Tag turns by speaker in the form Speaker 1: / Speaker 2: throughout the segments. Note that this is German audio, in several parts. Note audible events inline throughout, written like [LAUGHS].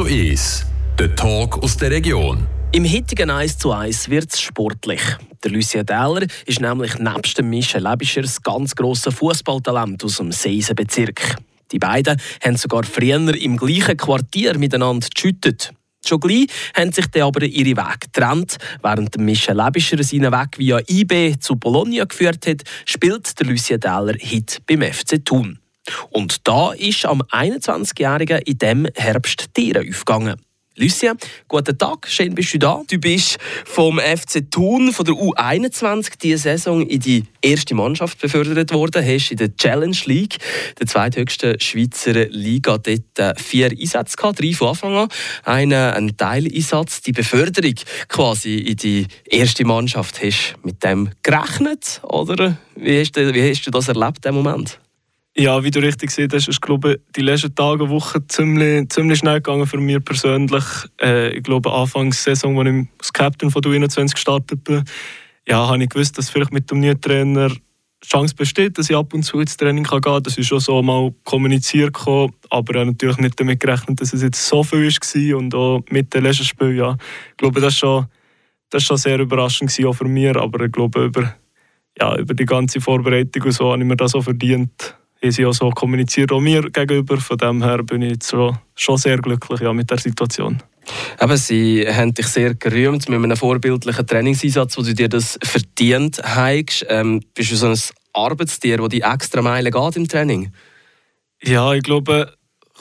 Speaker 1: zu 1, der Talk aus der Region.
Speaker 2: Im heutigen 1 zu 1 wird es sportlich. Der Lucien Dähler ist nämlich nebst dem Michel Lebischer ein ganz grosses Fußballtalent aus dem Seisenbezirk. Die beiden haben sogar früher im gleichen Quartier miteinander geschüttet. Schon gleich haben sich dann aber ihre Wege getrennt. Während Michel Lebischer seinen Weg via IB zu Bologna geführt hat, spielt der Lucien Dähler heute beim FC Thun. Und da ist am 21-Jährigen in diesem Herbst Tiere aufgegangen. Lucia, guten Tag, schön bist du da. Du bist vom FC Thun, von der U21, diese Saison in die erste Mannschaft befördert worden. Hast in der Challenge League, der zweithöchsten Schweizer Liga, dort äh, vier Einsätze gehabt, drei von Anfang an. Einen, ein Teileinsatz, die Beförderung quasi in die erste Mannschaft. Hast du mit dem gerechnet, oder wie hast du, wie hast du das erlebt, im Moment?
Speaker 3: Ja, wie du richtig siehst, ist es, glaube die letzten Tage, Wochen ziemlich, ziemlich schnell gegangen für mich persönlich. Äh, ich glaube, Anfangs Saison, als ich als Captain von der 21 gestartet bin, ja, habe ich gewusst, dass vielleicht mit dem neuen Trainer Chance besteht, dass ich ab und zu ins Training gehen kann. Das ist schon so mal kommuniziert gekommen, aber ich habe natürlich nicht damit gerechnet, dass es jetzt so viel war und auch mit dem letzten Spiel, ja. Ich glaube, das war schon, schon sehr überraschend auch für mich, aber ich glaube, über, ja, über die ganze Vorbereitung und so habe ich mir das auch verdient haben sie auch so kommuniziert, auch mir gegenüber. Von dem her bin ich schon, schon sehr glücklich ja, mit der Situation.
Speaker 2: Aber Sie haben dich sehr gerühmt mit einem vorbildlichen Trainingseinsatz, wo du dir das verdient hast. Ähm, bist du so ein Arbeitstier, das die extra Meile geht im Training?
Speaker 3: Ja, ich glaube,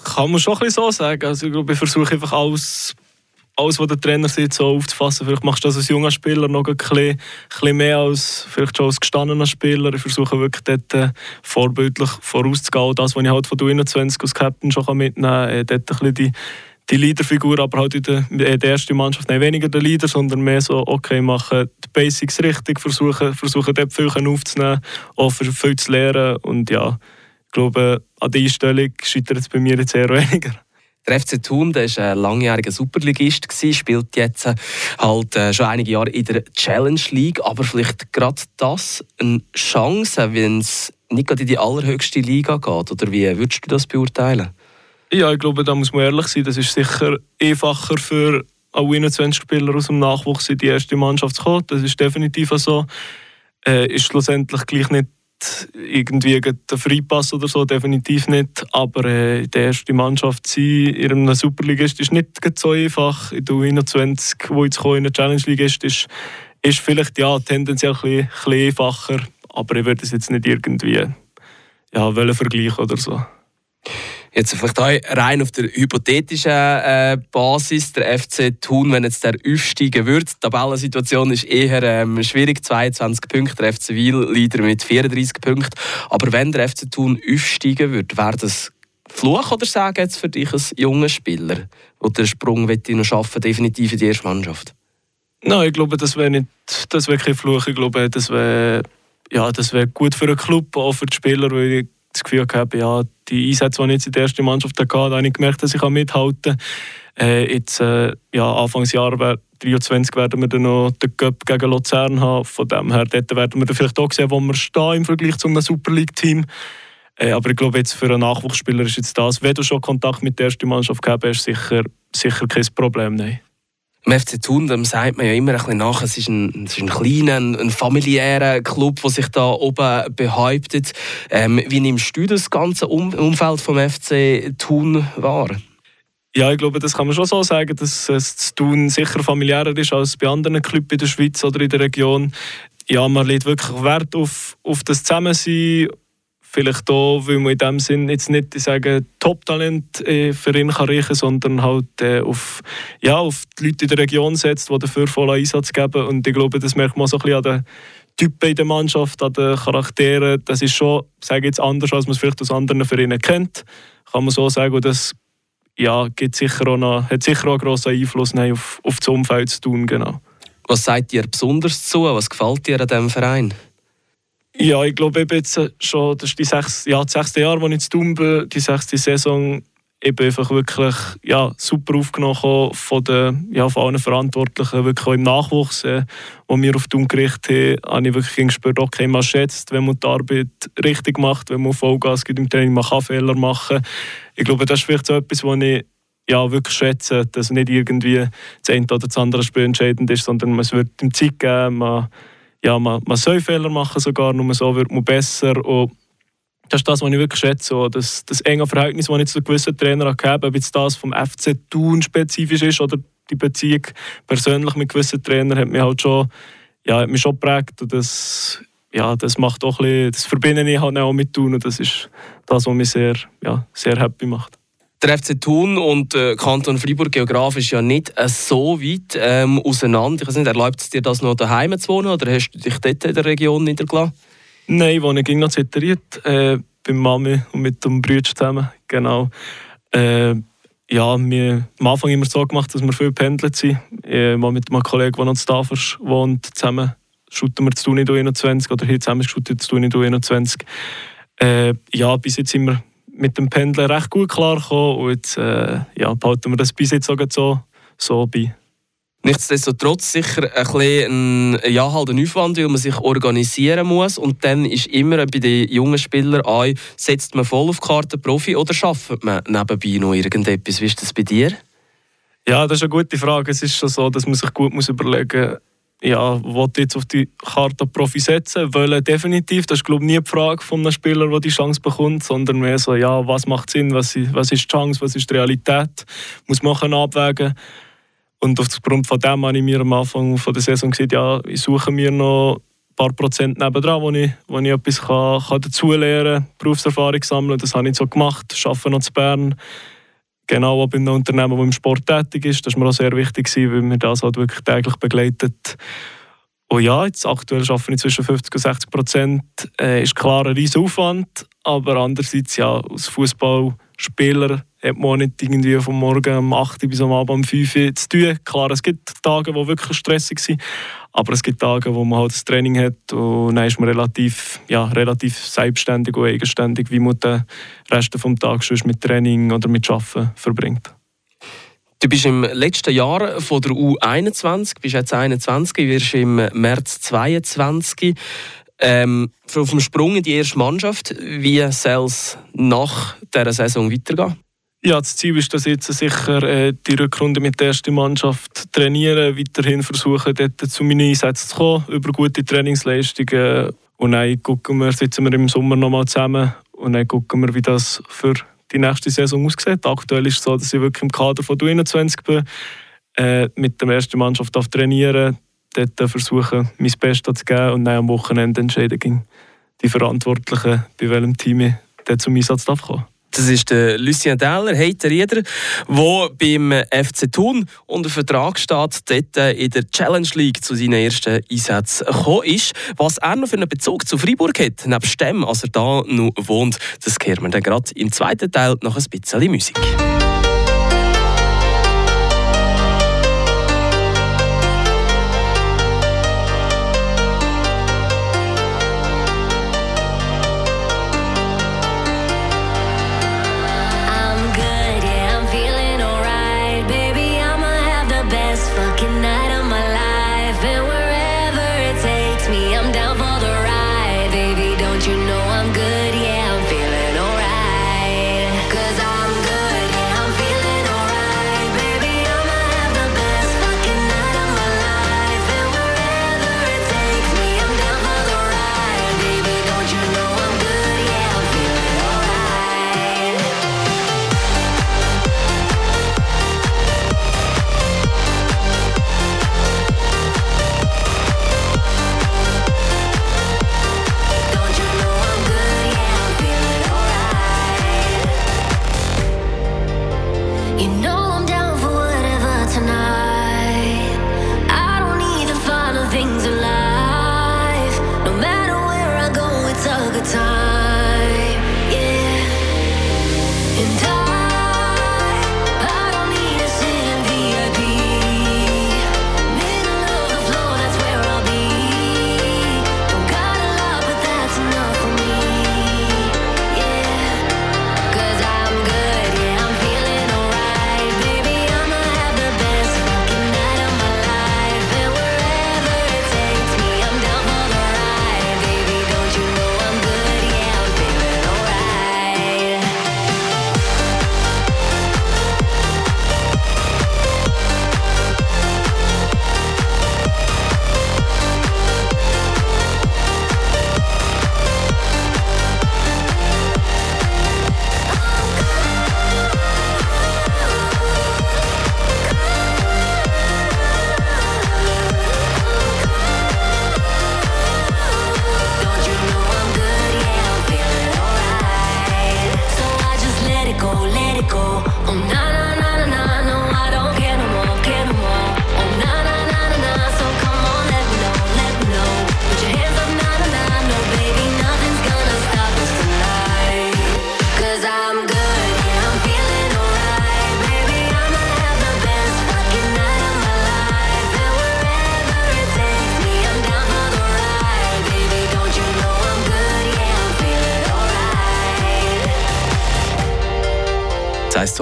Speaker 3: kann man schon ein bisschen so sagen. Also ich glaube, ich versuche einfach alles alles, was der Trainer sieht, so aufzufassen. Vielleicht machst du das als junger Spieler noch ein bisschen, bisschen mehr als vielleicht schon als gestandener Spieler. Ich versuche wirklich dort äh, vorbildlich vorauszugehen. Das, was ich halt von der 21 als Captain schon mitnehmen kann, äh, dort ein die, die Leaderfigur, aber halt in der, in der ersten Mannschaft nicht weniger der Leader, sondern mehr so, okay, machen die Basics richtig, versuchen, versuchen dort viel aufzunehmen, auch viel zu lernen und ja, ich glaube, an dieser Einstellung scheitert es bei mir jetzt eher [LAUGHS] weniger.
Speaker 2: Der FC Thun der war ein langjähriger Superligist, spielt jetzt äh, halt äh, schon einige Jahre in der Challenge League. Aber vielleicht gerade das eine Chance, wenn es nicht gerade in die allerhöchste Liga geht? Oder wie würdest du das beurteilen?
Speaker 3: Ja, ich glaube, da muss man ehrlich sein. Das ist sicher einfacher für auch 21 Spieler aus dem Nachwuchs in die erste Mannschaft zu kommen. Das ist definitiv so. Äh, ist schlussendlich gleich nicht irgendwie ein Freipass oder so, definitiv nicht. Aber äh, die erste Mannschaft sein in einem Superligist ist nicht so einfach. In der U21, wo jetzt in der Challenge League ist, ist, ist vielleicht ja, tendenziell ein bisschen, ein bisschen einfacher. Aber ich würde es jetzt nicht irgendwie ja, vergleichen oder so.
Speaker 2: Jetzt vielleicht auch rein auf der hypothetischen äh, Basis, der FC Thun, wenn jetzt der aufsteigen würde. Die Tabellensituation ist eher ähm, schwierig, 22 Punkte, der FC Wiel Leader mit 34 Punkten. Aber wenn der FC Thun aufsteigen würde, wäre das Fluch oder sagen jetzt für dich als junger Spieler, der den Sprung noch schaffen definitiv in die erste Mannschaft?
Speaker 3: Nein, ich glaube, das wäre nicht, das wäre kein Fluch. Ich glaube, das wäre ja, das gut für den Club, auch für die Spieler, weil ich das Gefühl gehabt, ja, die Einsätze, die ich jetzt in der ersten Mannschaft hatte, habe ich gemerkt, dass ich mithalten kann. Äh, jetzt, äh, ja, Anfangsjahr 23 werden wir dann noch den Cup gegen Luzern haben. Von dem her dort werden wir dann vielleicht auch sehen, wo wir stehen im Vergleich zu einem Super League-Team. Äh, aber ich glaube, jetzt für einen Nachwuchsspieler ist jetzt das, wenn du schon Kontakt mit der ersten Mannschaft gehabt hast, sicher, sicher kein Problem. Nein.
Speaker 2: Im FC Thun sagt man ja immer ein bisschen nach, es ist ein, es ist ein kleiner, ein, familiärer Club, der sich da oben behauptet. Ähm, wie nimmst du das ganze um Umfeld vom FC Thun wahr?
Speaker 3: Ja, ich glaube, das kann man schon so sagen, dass es Thun sicher familiärer ist als bei anderen Clubs in der Schweiz oder in der Region. Ja, man legt wirklich Wert auf, auf das Zusammensein, vielleicht auch, weil man in dem Sinn jetzt nicht sagen, Top-Talent äh, für ihn kann reichen, sondern halt äh, auf, ja, auf die Leute in der Region setzt, die dafür voll Einsatz geben. Und ich glaube, das merkt man so ein bisschen an den Typen in der Mannschaft, an den Charakteren. Das ist schon, sage jetzt anders, als man es vielleicht aus anderen Vereinen kennt. Kann man so sagen. Und das ja, gibt sicher auch noch, hat sicher auch einen grossen Einfluss auf, auf das Umfeld zu tun. Genau.
Speaker 2: Was sagt dir besonders zu? Was gefällt dir an diesem Verein?
Speaker 3: Ja, ich glaube jetzt schon, das ist die sechs, ja, das sechste Jahr, als ich zu tun bin, die sechste Saison eben einfach wirklich ja, super aufgenommen von, den, ja, von allen Verantwortlichen, wirklich auch im Nachwuchs, äh, wo wir auf Thun gerichtet haben, habe ich wirklich gespürt, okay, man schätzt, wenn man die Arbeit richtig macht, wenn man Vollgas gibt im Training, man kann Fehler machen. Ich glaube, das ist vielleicht so etwas, was ich ja, wirklich schätzen, dass nicht irgendwie das eine oder das andere Spiel entscheidend ist, sondern es wird ihm Zeit geben, man, ja, man, man soll Fehler machen sogar, nur so wird man besser und das ist das, was ich wirklich schätze. Das, das enge Verhältnis, das ich zu gewissen Trainern habe, ob jetzt das vom FC Thun spezifisch ist oder die Beziehung persönlich mit gewissen Trainern, hat mich halt schon, ja, hat mich schon geprägt. Und das, ja, das macht auch ein bisschen, das verbinde ich halt auch mit Thun und das ist das, was mich sehr, ja, sehr happy macht.
Speaker 2: Der FC Thun und äh, Kanton Freiburg geografisch ja nicht äh, so weit ähm, auseinander. Ich weiß nicht, erlaubt es dir das noch daheim zu wohnen oder hast du dich dort in der Region niedergelassen?
Speaker 3: Nein, ich wohne noch ziteriert äh, bei Mami und mit dem Bruder zusammen. Genau. Äh, ja, wir am Anfang immer so gemacht, dass wir viel pendelt sind. Ich mal mit einem Kollegen, der noch in Stavers wohnt, zusammen shooten wir zu Tuni 21 oder hier zusammen shooten zu Tuni 21. Äh, ja, bis jetzt sind wir mit dem Pendeln recht gut klargekommen und jetzt äh, ja, behalten wir das bis jetzt sogar so, so bei.
Speaker 2: Nichtsdestotrotz sicher ein, bisschen ein, ja, halt ein Aufwand, weil man sich organisieren muss. Und dann ist immer bei den jungen Spielern ein, setzt man voll auf die Karte Profi oder schafft man nebenbei noch irgendetwas? Wie ist das bei dir?
Speaker 3: Ja, das ist eine gute Frage. Es ist schon so, dass man sich gut muss überlegen muss, ja, wollte jetzt auf die Karte Profi setzen, wollen definitiv. Das ist glaube ich nie die Frage von einem Spieler, der die Chance bekommt, sondern mehr so, ja, was macht Sinn, was, was ist die Chance, was ist die Realität, muss man abwägen. Und aufgrund von dem habe ich mir am Anfang von der Saison gesagt, ja, ich suche mir noch ein paar Prozent nebendran, wo ich, wo ich etwas kann, kann dazulernen kann, Berufserfahrung sammeln. Das habe ich so gemacht, arbeite noch zu Bern genau auch bei einem Unternehmen, das im Sport tätig ist. Das war mir auch sehr wichtig, weil mir das halt wirklich täglich begleitet. Und ja, jetzt aktuell arbeite ich zwischen 50 und 60 Prozent. Äh, ist klar ein riesiger Aufwand, aber andererseits, ja, als Fußballspieler hat man nicht irgendwie vom Morgen um 8 bis am Abend um 5 Uhr zu tun. Klar, es gibt Tage, die wirklich stressig sind, aber es gibt Tage, wo man halt das Training hat und dann ist man relativ, ja, relativ selbstständig und eigenständig, wie man den Rest des Tages mit Training oder mit Arbeiten verbringt.
Speaker 2: Du bist im letzten Jahr von der U21, bist jetzt 21, wirst im März 22. Ähm, auf dem Sprung in die erste Mannschaft, wie soll es nach dieser Saison weitergehen?
Speaker 3: Ja, das Ziel ist, dass jetzt sicher äh, die Rückrunde mit der ersten Mannschaft trainieren, weiterhin versuchen, dort zu meinen Einsätzen zu kommen, über gute Trainingsleistungen. Und dann gucken wir, sitzen wir im Sommer nochmal zusammen und dann gucken wir, wie das für die nächste Saison aussieht. Aktuell ist es so, dass ich wirklich im Kader von 21 bin, äh, mit der ersten Mannschaft auf trainieren, dort versuchen, mein Bestes zu geben und dann am Wochenende entscheiden die Verantwortlichen, bei welchem Team ich dort zum Einsatz kommen darf.
Speaker 2: Das ist der Lucien Dahler, Heiter Rieder, der beim FC Thun unter Vertrag steht, dort in der Challenge League zu seinen ersten Einsätzen gekommen ist. Was er noch für einen Bezug zu Freiburg hat, nebst dem, als er da noch wohnt, das hören wir dann gerade im zweiten Teil noch ein bisschen Musik.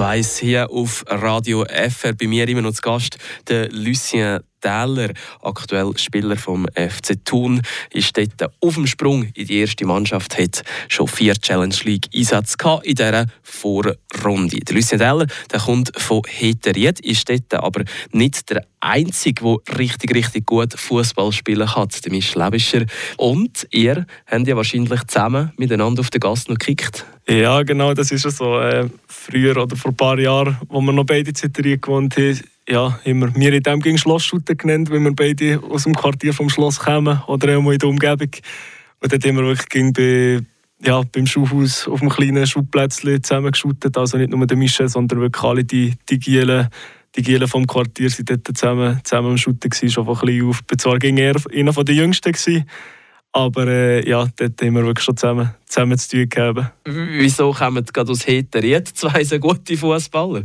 Speaker 2: 1 hier auf Radio FR. Bei mir immer noch zu Gast der Lucien Täler, aktuell Spieler vom FC Thun, ist dort auf dem Sprung in die erste Mannschaft, hat schon vier Challenge League Einsätze in dieser Vorrunde. Der Lucien Täler der kommt von Heteried, ist dort aber nicht der Einzige, der richtig, richtig gut Fußball spielen kann, der Michel Lebischer. Und ihr habt ja wahrscheinlich zusammen miteinander auf den Gast noch gekickt.
Speaker 3: Ja, genau, das ist ja so. Äh, früher oder vor ein paar Jahren, als wir noch beide in Heteried gewohnt haben, ja, immer wir in dem gegen Schlossschuten genannt, weil wir beide aus dem Quartier vom Schloss kommen oder auch mal in der Umgebung. Und dort haben wir wirklich gegen bei, ja, beim Schuhhaus auf einem kleinen Schuhplätzchen zusammengeschootet. Also nicht nur der Michel, sondern wirklich alle die, die Gielen, die Gielen vom Quartier sind dort zusammen, zusammen am gewesen, schon von klein auf. Zwar gegen er einer der Jüngsten gewesen, aber äh, ja, dort haben wir wirklich schon zusammen, zusammen zu tun gehabt.
Speaker 2: Wieso kommen gerade aus Heter zwei so gute Fußballer?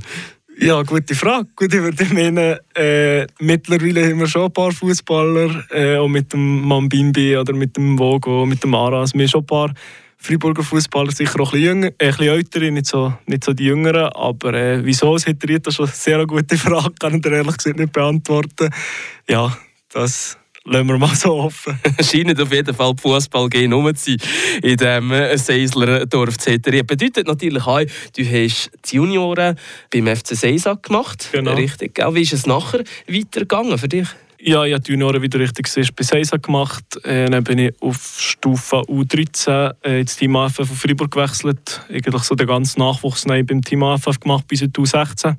Speaker 3: Ja, gute Frage. Gut, ich würde meinen, äh, mittlerweile haben wir schon ein paar Fußballer, äh, auch mit dem Mambimbi oder mit dem Vogo, mit dem Aras. Wir haben schon ein paar Freiburger Fußballer, sicher auch ein bisschen, jünger, äh, ältere, nicht so, nicht so die Jüngeren. Aber äh, wieso, es hätte das schon eine sehr gute Frage, kann ich ehrlich gesagt nicht beantworten. Ja, das lassen wir mal so offen. [LAUGHS]
Speaker 2: Scheint auf jeden Fall Fußball gehen um zu sein in diesem Seisler Dorf Zetterie. Bedeutet natürlich auch, du hast die Junioren beim FC Seisak gemacht.
Speaker 3: Genau.
Speaker 2: Richtig. Wie ist es nachher weitergegangen für dich?
Speaker 3: Ja, ich habe die Junioren wieder richtig gesagt, bei Seisa gemacht. Äh, dann bin ich auf Stufe U13 äh, ins Team AFF von Freiburg gewechselt. Eigentlich so den ganzen Nachwuchs beim Team AFF gemacht bis U16.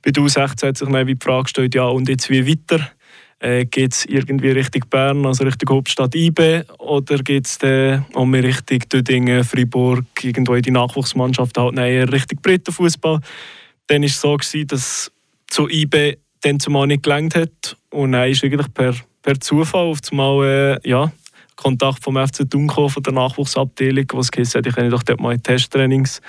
Speaker 3: Bei U16 hat sich dann die Frage gestellt, ja und jetzt wie weiter? Äh, geht es irgendwie Richtung Bern, also Richtung Hauptstadt IB, oder geht es um Richtung Dödingen, Freiburg, irgendwo in die Nachwuchsmannschaft, halt eher Richtung Brettenfußball? Dann war es so, gewesen, dass zu IB dann zumal nicht gelangt hat und dann ist eigentlich per, per Zufall auf einmal äh, ja, Kontakt vom FC Thun von der Nachwuchsabteilung, was gesagt hat, ich kenne doch dort mal Testtrainings.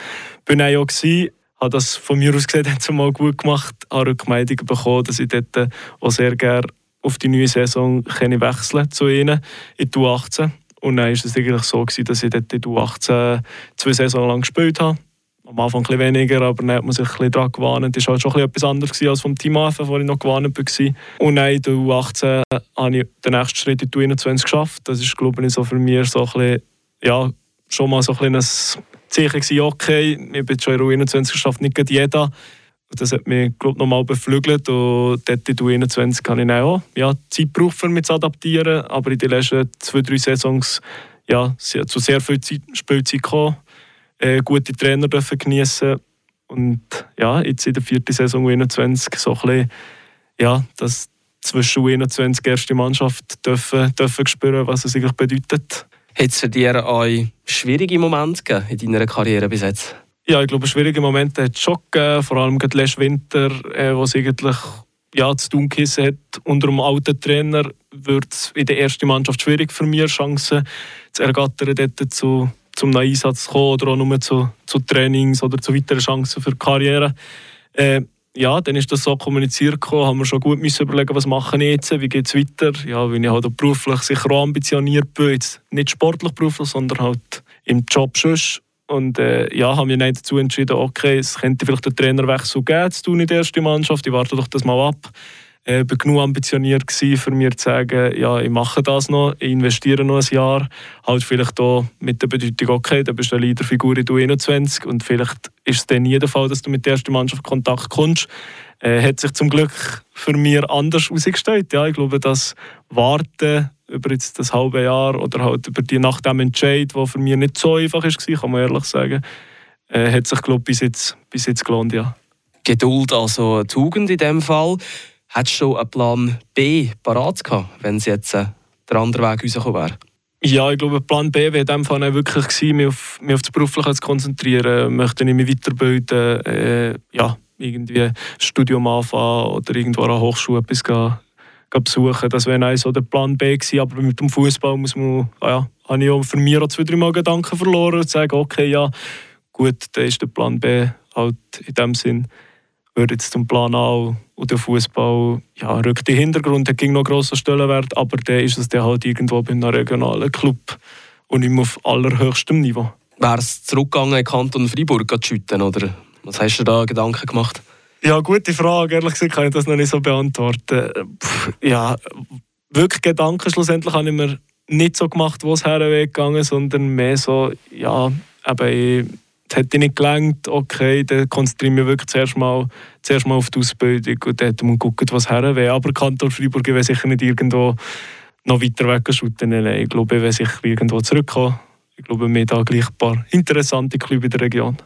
Speaker 3: Bin auch gewesen, habe das von mir aus gesehen [LAUGHS] zumal gut gemacht, habe Rückmeldungen bekommen, dass ich dort auch sehr gerne auf die neue Saison können wechseln zu ihnen in die U18. Und dann war es eigentlich so, gewesen, dass ich dort in die U18 zwei Saison lang gespielt habe. Am Anfang ein weniger, aber dann hat man sich ein bisschen daran gewarnt. Das war halt schon etwas anderes als vom Team AFF, wo ich noch gewarnt war. Und dann in der U18 habe ich den nächsten Schritt in die U21 geschafft. Das ist, glaube ich, so für mich so ein bisschen, ja, schon mal so ein, ein Zeichen okay, ich bin schon in der U21 geschafft, nicht jeder das hat mich glaub, nochmal beflügelt und dort in der 21 habe ich auch ja, Zeit gebraucht, um mich zu adaptieren, aber in den letzten zwei, drei Saisons ja, zu sehr viel Zeit, Spielzeit gekommen, äh, gute Trainer dürfen genießen und ja, jetzt in der vierten Saison 21 so ein bisschen, ja, das zwischen U21 erste Mannschaft dürfen, dürfen spüren, was es eigentlich bedeutet.
Speaker 2: Hat es für dich auch schwierige Momente in deiner Karriere bis jetzt?
Speaker 3: Ja, ich glaube, schwierige Momente hat es schon gegeben, vor allem gerade letzten Winter, äh, wo es eigentlich ja, zu tun hat. Unter einem alten Trainer wird es in der ersten Mannschaft schwierig für mich, Chancen zu ergattern, dort zu, zum Einsatz zu kommen oder auch nur zu, zu Trainings oder zu weiteren Chancen für die Karriere. Äh, ja, dann ist das so kommuniziert gekommen, haben wir schon gut müssen überlegen, was machen ich jetzt, wie geht es weiter. Ja, weil ich halt beruflich sicher auch ambitioniert bin, jetzt nicht sportlich beruflich, sondern halt im Job schon. Und äh, ja, haben wir dann dazu entschieden, okay, es könnte vielleicht einen Trainerwechsel geben, zu tun in der ersten Mannschaft. Ich warte doch das mal ab. Ich äh, war genug ambitioniert gewesen, für mir zu sagen, ja, ich mache das noch, ich investiere noch ein Jahr. Halt vielleicht auch mit der Bedeutung, okay, du bist eine Leaderfigur in der 21 und vielleicht ist es dann nie der Fall, dass du mit der ersten Mannschaft Kontakt kommst. Äh, hat sich zum Glück für mich anders herausgestellt. Ja, ich glaube, das Warten über jetzt das halbe Jahr oder halt über die nach dem Entscheid, der für mich nicht so einfach war, kann man ehrlich sagen, äh, hat sich glaube bis jetzt, bis jetzt gelohnt, ja.
Speaker 2: Geduld also eine Tugend in dem Fall. Hättest du schon einen Plan B parat gehabt, wenn es jetzt äh, der andere Weg rausgekommen wäre?
Speaker 3: Ja, ich glaube, Plan B wäre in dem Fall wirklich gewesen, mich auf, mich auf das Berufliche zu konzentrieren. Möchte ich mich weiterbilden, äh, ja, irgendwie ein Studium anfangen oder irgendwo an der Hochschule etwas gehen, besuchen. Das wäre so der Plan B gewesen. Aber mit dem Fußball muss man, ah ja, habe ich auch für mich auch zwei, drei Mal Gedanken verloren und sagen, okay, ja, gut, dann ist der Plan B halt in dem Sinn, würde jetzt zum Plan A und der Fußball ja, rückt in den Hintergrund, der ging noch grosser Stellenwert, aber der ist es dann halt irgendwo bei einem regionalen Club und mehr auf allerhöchstem Niveau.
Speaker 2: Wäre es zurückgegangen Kanton Freiburg zu schütten, oder Was hast du da Gedanken gemacht?
Speaker 3: Ja, gute Frage. Ehrlich gesagt kann ich das noch nicht so beantworten. Pff, ja, wirklich Gedanken schlussendlich habe ich mir nicht so gemacht, wo es hergegangen sondern mehr so, ja, eben, es hätte nicht gelangt, okay, dann konzentriere ich mich wirklich zuerst mal, zuerst mal auf die Ausbildung und dann muss gucken, was hergeht. Aber Kantor Freiburg will sicher nicht irgendwo noch weiter weg shooten. Ich glaube, ich will sicher irgendwo zurückkommen. Ich glaube, wir haben da gleich ein paar interessante Clubs in der Region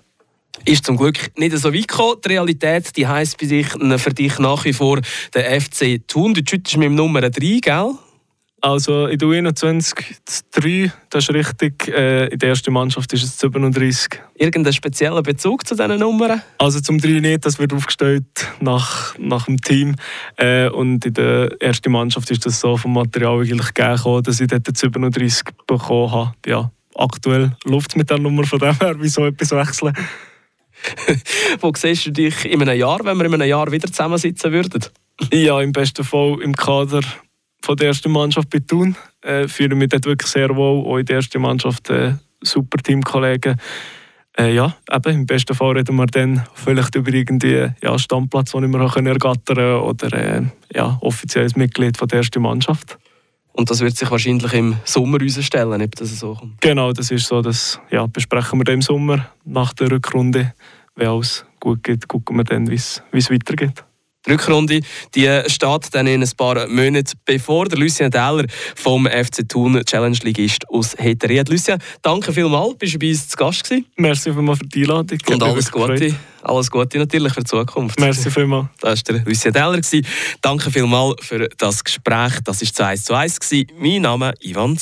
Speaker 2: ist zum Glück nicht so weit gekommen. Die Realität die heisst für dich, für dich nach wie vor der FC Thun. Du schüttest mit dem Nummer 3, gell?
Speaker 3: Also in der U21 3, das ist richtig. Äh, in der ersten Mannschaft ist es 37.
Speaker 2: Irgendeinen speziellen Bezug zu diesen Nummern?
Speaker 3: Also zum 3 nicht, das wird aufgestellt nach, nach dem Team. Äh, und in der ersten Mannschaft ist das so vom Material eigentlich gegeben, dass ich dort 37 bekommen habe. Ja, aktuell läuft es mit der Nummer von dem her, wieso etwas wechseln. [LAUGHS]
Speaker 2: Wo siehst du dich in einem Jahr, wenn wir in einem Jahr wieder zusammensitzen würden?
Speaker 3: Ja, im besten Fall im Kader von der ersten Mannschaft bei Thun. Äh, fühle mich dort wirklich sehr wohl. Auch in der ersten Mannschaft äh, super Teamkollegen. Äh, ja, eben, im besten Fall reden wir dann vielleicht über irgendwie ja, Stammplatz, den wir ergattern können oder äh, ja, offizielles Mitglied von der ersten Mannschaft.
Speaker 2: Und das wird sich wahrscheinlich im Sommer herausstellen, ob das so kommt.
Speaker 3: Genau, das ist so. Das ja, besprechen wir im Sommer nach der Rückrunde. Wenn alles gut geht, gucken wir dann, wie es weitergeht.
Speaker 2: Die Rückrunde die steht dann in ein paar Monaten bevor. Der Lucien Deller vom FC Thun Challenge Ligist aus Heteried. Lucien, danke vielmals, bist du bei uns zu Gast gewesen.
Speaker 3: Merci vielmals für die Einladung.
Speaker 2: Und alles Gute, alles Gute natürlich für die Zukunft.
Speaker 3: Merci vielmals.
Speaker 2: Das war der Lucien Deller. Danke vielmals für das Gespräch. Das war zu 1 zu 1. Mein Name ist Ivan Z.